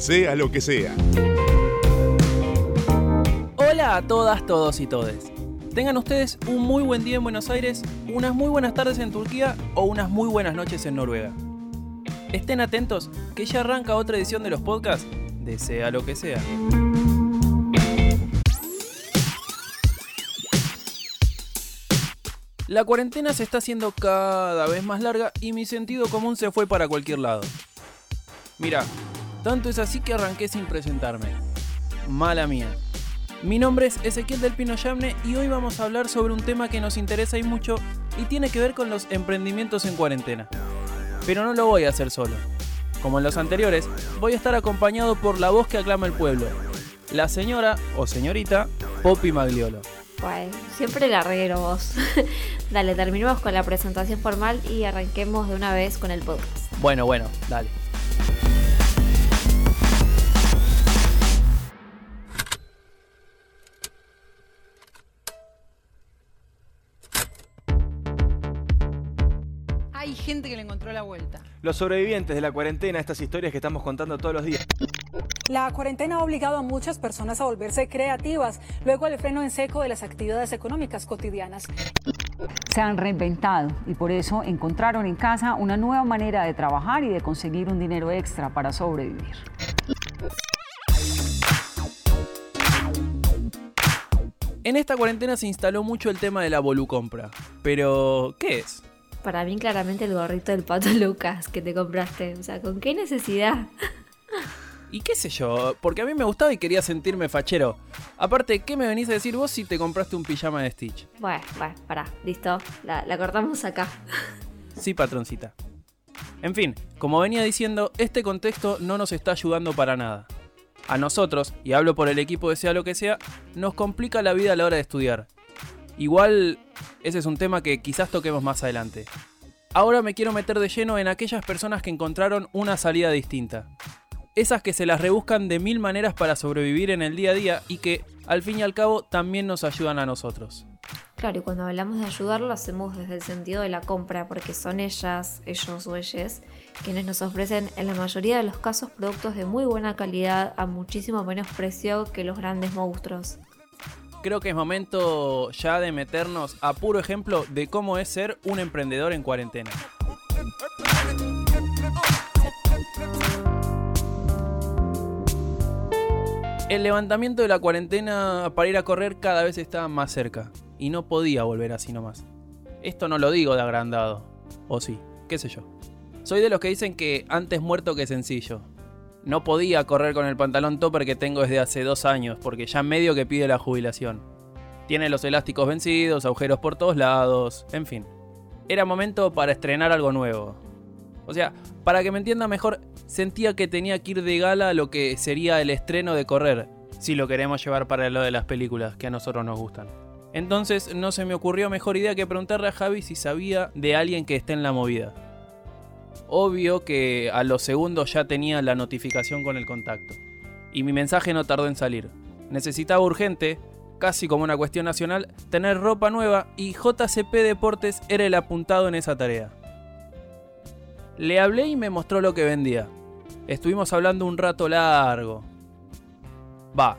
sea lo que sea. Hola a todas, todos y todes. Tengan ustedes un muy buen día en Buenos Aires, unas muy buenas tardes en Turquía o unas muy buenas noches en Noruega. Estén atentos que ya arranca otra edición de los podcasts de Sea lo que sea. La cuarentena se está haciendo cada vez más larga y mi sentido común se fue para cualquier lado. Mira, tanto es así que arranqué sin presentarme. Mala mía. Mi nombre es Ezequiel del Pino Yamne y hoy vamos a hablar sobre un tema que nos interesa y mucho y tiene que ver con los emprendimientos en cuarentena. Pero no lo voy a hacer solo. Como en los anteriores, voy a estar acompañado por la voz que aclama el pueblo, la señora o señorita Poppy Magliolo. Siempre la reguero vos. dale, terminemos con la presentación formal y arranquemos de una vez con el podcast. Bueno, bueno, dale. Gente que le encontró la vuelta. Los sobrevivientes de la cuarentena, estas historias que estamos contando todos los días. La cuarentena ha obligado a muchas personas a volverse creativas luego del freno en seco de las actividades económicas cotidianas. Se han reinventado y por eso encontraron en casa una nueva manera de trabajar y de conseguir un dinero extra para sobrevivir. En esta cuarentena se instaló mucho el tema de la volucompra. Pero, ¿qué es? Para mí claramente el gorrito del pato Lucas que te compraste. O sea, ¿con qué necesidad? Y qué sé yo, porque a mí me gustaba y quería sentirme fachero. Aparte, ¿qué me venís a decir vos si te compraste un pijama de Stitch? Bueno, bueno, pará, listo. La, la cortamos acá. Sí, patroncita. En fin, como venía diciendo, este contexto no nos está ayudando para nada. A nosotros, y hablo por el equipo de sea lo que sea, nos complica la vida a la hora de estudiar. Igual, ese es un tema que quizás toquemos más adelante. Ahora me quiero meter de lleno en aquellas personas que encontraron una salida distinta. Esas que se las rebuscan de mil maneras para sobrevivir en el día a día y que, al fin y al cabo, también nos ayudan a nosotros. Claro, y cuando hablamos de ayudar lo hacemos desde el sentido de la compra, porque son ellas, ellos o ellas, quienes nos ofrecen en la mayoría de los casos productos de muy buena calidad a muchísimo menos precio que los grandes monstruos. Creo que es momento ya de meternos a puro ejemplo de cómo es ser un emprendedor en cuarentena. El levantamiento de la cuarentena para ir a correr cada vez estaba más cerca y no podía volver así nomás. Esto no lo digo de agrandado, o sí, qué sé yo. Soy de los que dicen que antes muerto que sencillo. No podía correr con el pantalón topper que tengo desde hace dos años, porque ya medio que pide la jubilación. Tiene los elásticos vencidos, agujeros por todos lados, en fin. Era momento para estrenar algo nuevo. O sea, para que me entienda mejor, sentía que tenía que ir de gala lo que sería el estreno de correr, si lo queremos llevar para lo de las películas que a nosotros nos gustan. Entonces no se me ocurrió mejor idea que preguntarle a Javi si sabía de alguien que esté en la movida. Obvio que a los segundos ya tenía la notificación con el contacto. Y mi mensaje no tardó en salir. Necesitaba urgente, casi como una cuestión nacional, tener ropa nueva y JCP Deportes era el apuntado en esa tarea. Le hablé y me mostró lo que vendía. Estuvimos hablando un rato largo. Va,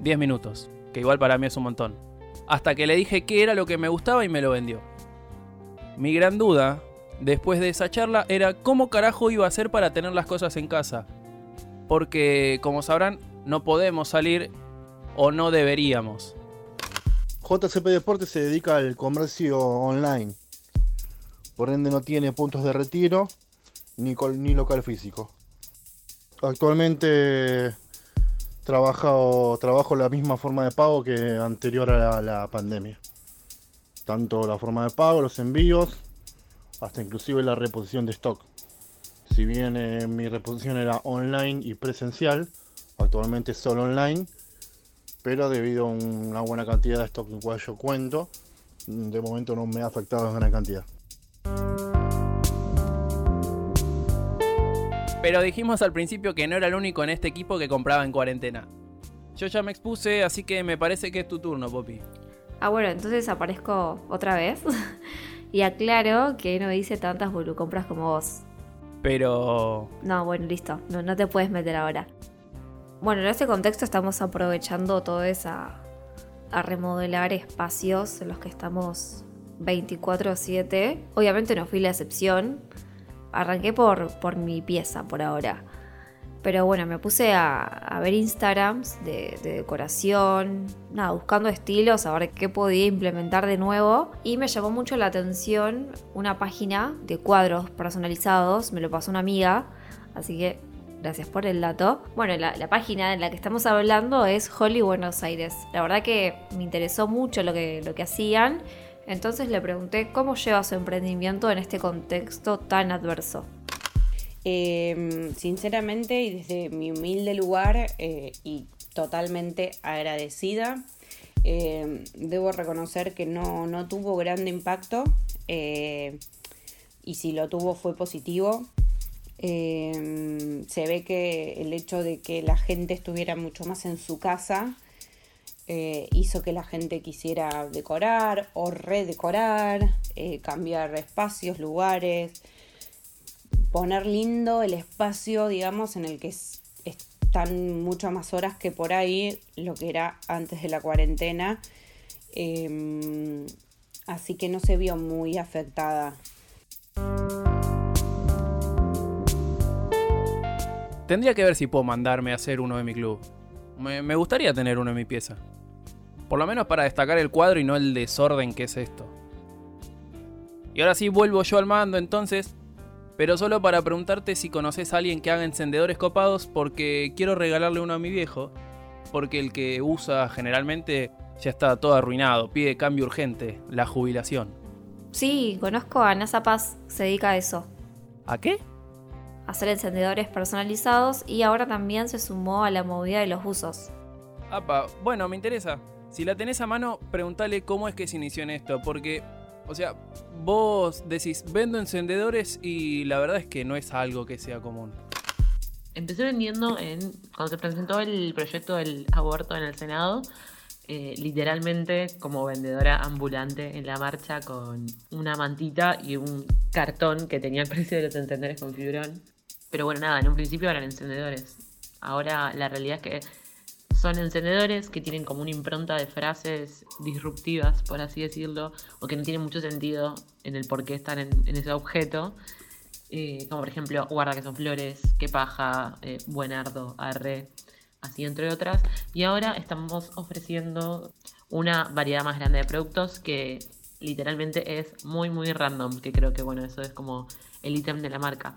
10 minutos, que igual para mí es un montón. Hasta que le dije qué era lo que me gustaba y me lo vendió. Mi gran duda, después de esa charla, era cómo carajo iba a hacer para tener las cosas en casa. Porque, como sabrán, no podemos salir o no deberíamos. JCP Deportes se dedica al comercio online. Por ende no tiene puntos de retiro ni, local físico. Actualmente trabajo, la misma forma de pago que anterior a la pandemia. Tanto la forma de pago, los envíos, hasta inclusive la reposición de stock. Si bien eh, mi reposición era online y presencial, actualmente solo online, pero debido a una buena cantidad de stock con cual yo cuento, de momento no me ha afectado en gran cantidad. Pero dijimos al principio que no era el único en este equipo que compraba en cuarentena. Yo ya me expuse, así que me parece que es tu turno, Poppy. Ah, bueno, entonces aparezco otra vez. Y aclaro que no hice tantas compras como vos. Pero... No, bueno, listo. No, no te puedes meter ahora. Bueno, en este contexto estamos aprovechando todo esa a remodelar espacios en los que estamos 24/7. Obviamente no fui la excepción. Arranqué por, por mi pieza por ahora. Pero bueno, me puse a, ver Instagrams de, de, decoración, nada, buscando estilos, a ver qué podía implementar de nuevo. Y me llamó mucho la atención una página de cuadros personalizados, me lo pasó una amiga, así que gracias por el dato. Bueno, la, página en la que estamos hablando es Holly Buenos Aires. La verdad que me interesó mucho lo que, lo que hacían. Entonces le pregunté cómo lleva su emprendimiento en este contexto tan adverso. Em, sinceramente y desde mi humilde lugar eh, y totalmente agradecida, em, debo reconocer que no, no tuvo gran impacto eh, y si lo tuvo fue positivo. Em, se ve que el hecho de que la gente estuviera mucho más en su casa eh, hizo que la gente quisiera decorar o redecorar, cambiar espacios, lugares, poner lindo el espacio, digamos, en el que están muchas más horas que por ahí lo que era antes de la cuarentena. Em, así que no se vio muy afectada Tendría que ver si puedo mandarme a hacer uno de mi club. Me, gustaría tener uno en mi pieza. Por lo menos para destacar el cuadro y no el desorden que es esto. Y ahora sí vuelvo yo al mando entonces, pero solo para preguntarte si conoces a alguien que haga encendedores copados porque quiero regalarle uno a mi viejo, porque el que usa generalmente ya está todo arruinado, pide cambio urgente, la jubilación. Sí, conozco a NASA Paz, se dedica a eso. ¿A qué? hacer encendedores personalizados y ahora también se sumó a la movida de los usos. Apa, bueno, me interesa. Si la tenés a mano, preguntale cómo es que se inició en esto, porque, o sea, vos decís, vendo encendedores y la verdad es que no es algo que sea común. Empecé vendiendo en, cuando se presentó el proyecto del aborto en el Senado, eh, literalmente como vendedora ambulante en la marcha con una mantita y un cartón que tenía el precio de los encendedores con fibrón. Pero bueno, nada, en un principio eran encendedores. Ahora la realidad es que son encendedores que tienen como una impronta de frases disruptivas, por así decirlo, o que no tienen mucho sentido en el por qué están en, ese objeto. Eh, como por ejemplo, guarda que son flores, qué paja, eh, buenardo, arre, así entre otras. Y ahora estamos ofreciendo una variedad más grande de productos que literalmente es muy, muy random, que creo que bueno, eso es como el ítem de la marca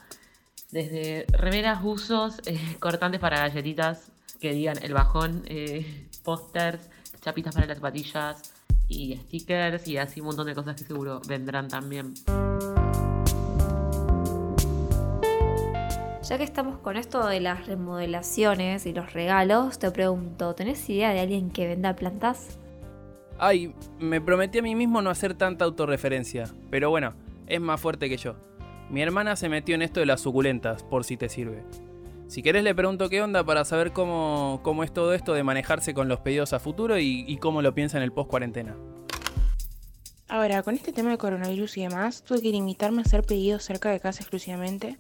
desde remeras, usos, eh, cortantes para galletitas que digan el bajón, eh, pósters, chapitas para las zapatillas y stickers y así un montón de cosas que seguro vendrán también. Ya que estamos con esto de las remodelaciones y los regalos, te pregunto, ¿tenés idea de alguien que venda plantas? Ay, me prometí a mí mismo no hacer tanta autorreferencia, pero bueno, es más fuerte que yo. Mi hermana se metió en esto de las suculentas, por si te sirve. Si querés le pregunto qué onda para saber cómo, cómo es todo esto de manejarse con los pedidos a futuro y, cómo lo piensa en el post cuarentena. Ahora, con este tema de coronavirus y demás, tuve que limitarme a hacer pedidos cerca de casa exclusivamente.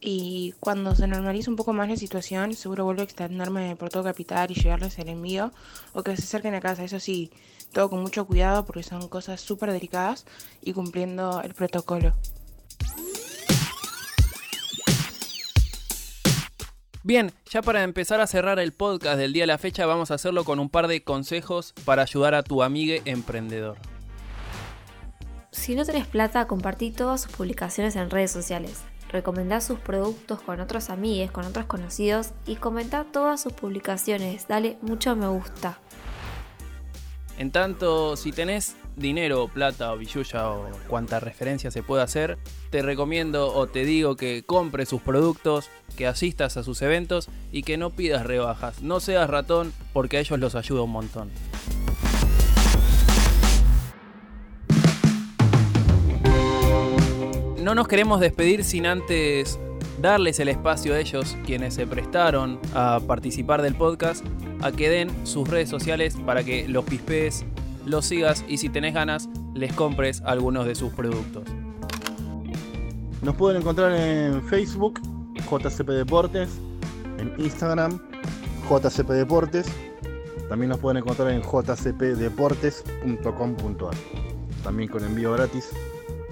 Y cuando se normalice un poco más la situación, seguro vuelvo a extenderme por todo Capital y llevarles el envío o que se acerquen a casa. Eso sí, todo con mucho cuidado porque son cosas súper delicadas y cumpliendo el protocolo. Bien, ya para empezar a cerrar el podcast del día de la fecha, vamos a hacerlo con un par de consejos para ayudar a tu amigue emprendedor. Si no tenés plata, compartí todas sus publicaciones en redes sociales. Recomendá sus productos con otros amigos, con otros conocidos y comentá todas sus publicaciones. Dale mucho me gusta. En tanto, si tenés dinero, plata o billulla o cuanta referencia se pueda hacer, te recomiendo o te digo que compres sus productos, que asistas a sus eventos y que no pidas rebajas. No seas ratón porque a ellos los ayuda un montón. No nos queremos despedir sin antes darles el espacio a ellos, quienes se prestaron a participar del podcast, a que den sus redes sociales para que los pispees, los sigas y si tenés ganas, les compres algunos de sus productos. Nos pueden encontrar en Facebook, JCP Deportes, en Instagram, JCP Deportes. También nos pueden encontrar en jcpdeportes.com.ar. También con envío gratis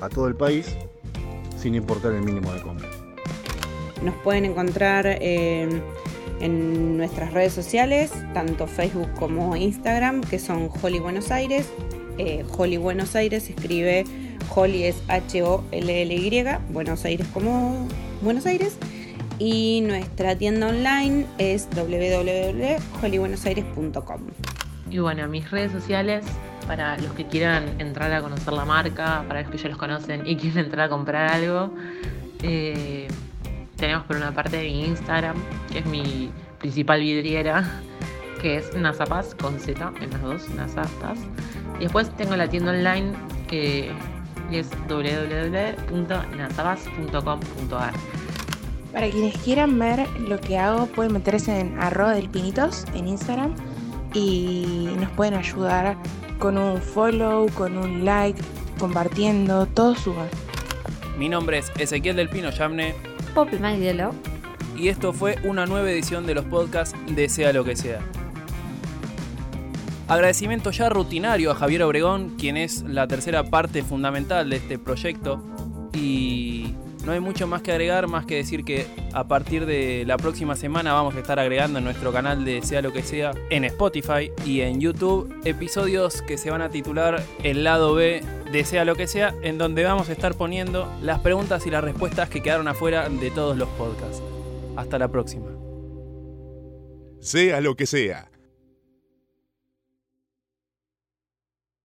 a todo el país, sin importar el mínimo de compra. Nos pueden encontrar eh, en nuestras redes sociales, tanto Facebook como Instagram, que son Holly Buenos Aires. Eh, Holly Buenos Aires escribe Holly es H-O-L-L-Y, Buenos Aires como Buenos Aires. Y nuestra tienda online es www.hollybuenosaires.com. Y bueno, mis redes sociales, para los que quieran entrar a conocer la marca, para los que ya los conocen y quieren entrar a comprar algo, eh, tenemos por una parte mi Instagram, que es mi principal vidriera, que es Nasapaz con Z en las dos, Nasapaz. Y después tengo la tienda online que es www.nasapaz.com.ar. Para quienes quieran ver lo que hago, pueden meterse en arroba del pinitos en Instagram y nos pueden ayudar con un follow, con un like, compartiendo, todo suba. Mi nombre es Ezequiel del Pino Yamne Poppy Magdielo. y esto fue una nueva edición de los podcasts de Sea lo que sea. Agradecimiento ya rutinario a Javier Obregón, quien es la tercera parte fundamental de este proyecto. Y no hay mucho más que agregar, más que decir que a partir de la próxima semana vamos a estar agregando en nuestro canal de Sea lo que sea, en Spotify y en YouTube, episodios que se van a titular El lado B de Sea lo que sea, en donde vamos a estar poniendo las preguntas y las respuestas que quedaron afuera de todos los podcasts. Hasta la próxima. Sea lo que sea.